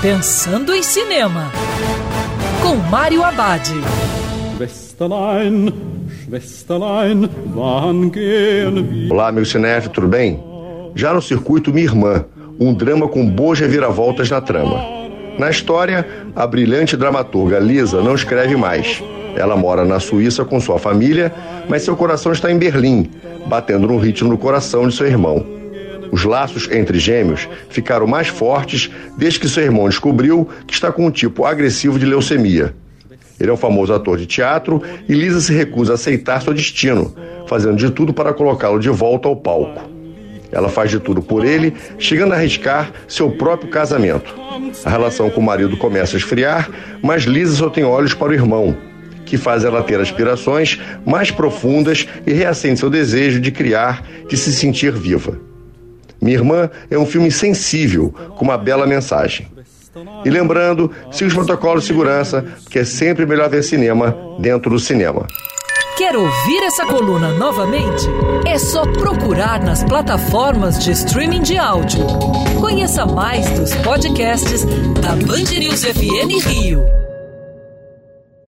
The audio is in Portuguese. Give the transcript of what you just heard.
Pensando em Cinema, com Mário Abad. Olá, meu cinef, tudo bem? Já no circuito Minha Irmã, um drama com boas reviravoltas na trama. Na história, a brilhante dramaturga Lisa não escreve mais. Ela mora na Suíça com sua família, mas seu coração está em Berlim, batendo no ritmo no coração de seu irmão. Os laços entre gêmeos ficaram mais fortes desde que seu irmão descobriu que está com um tipo agressivo de leucemia. Ele é um famoso ator de teatro e Lisa se recusa a aceitar seu destino, fazendo de tudo para colocá-lo de volta ao palco. Ela faz de tudo por ele, chegando a arriscar seu próprio casamento. A relação com o marido começa a esfriar, mas Lisa só tem olhos para o irmão, que faz ela ter aspirações mais profundas e reacende seu desejo de criar, de se sentir viva. Minha Irmã é um filme sensível, com uma bela mensagem. E lembrando, siga os protocolos de segurança, porque é sempre melhor ver cinema dentro do cinema. Quer ouvir essa coluna novamente? É só procurar nas plataformas de streaming de áudio. Conheça mais dos podcasts da Band News FM Rio.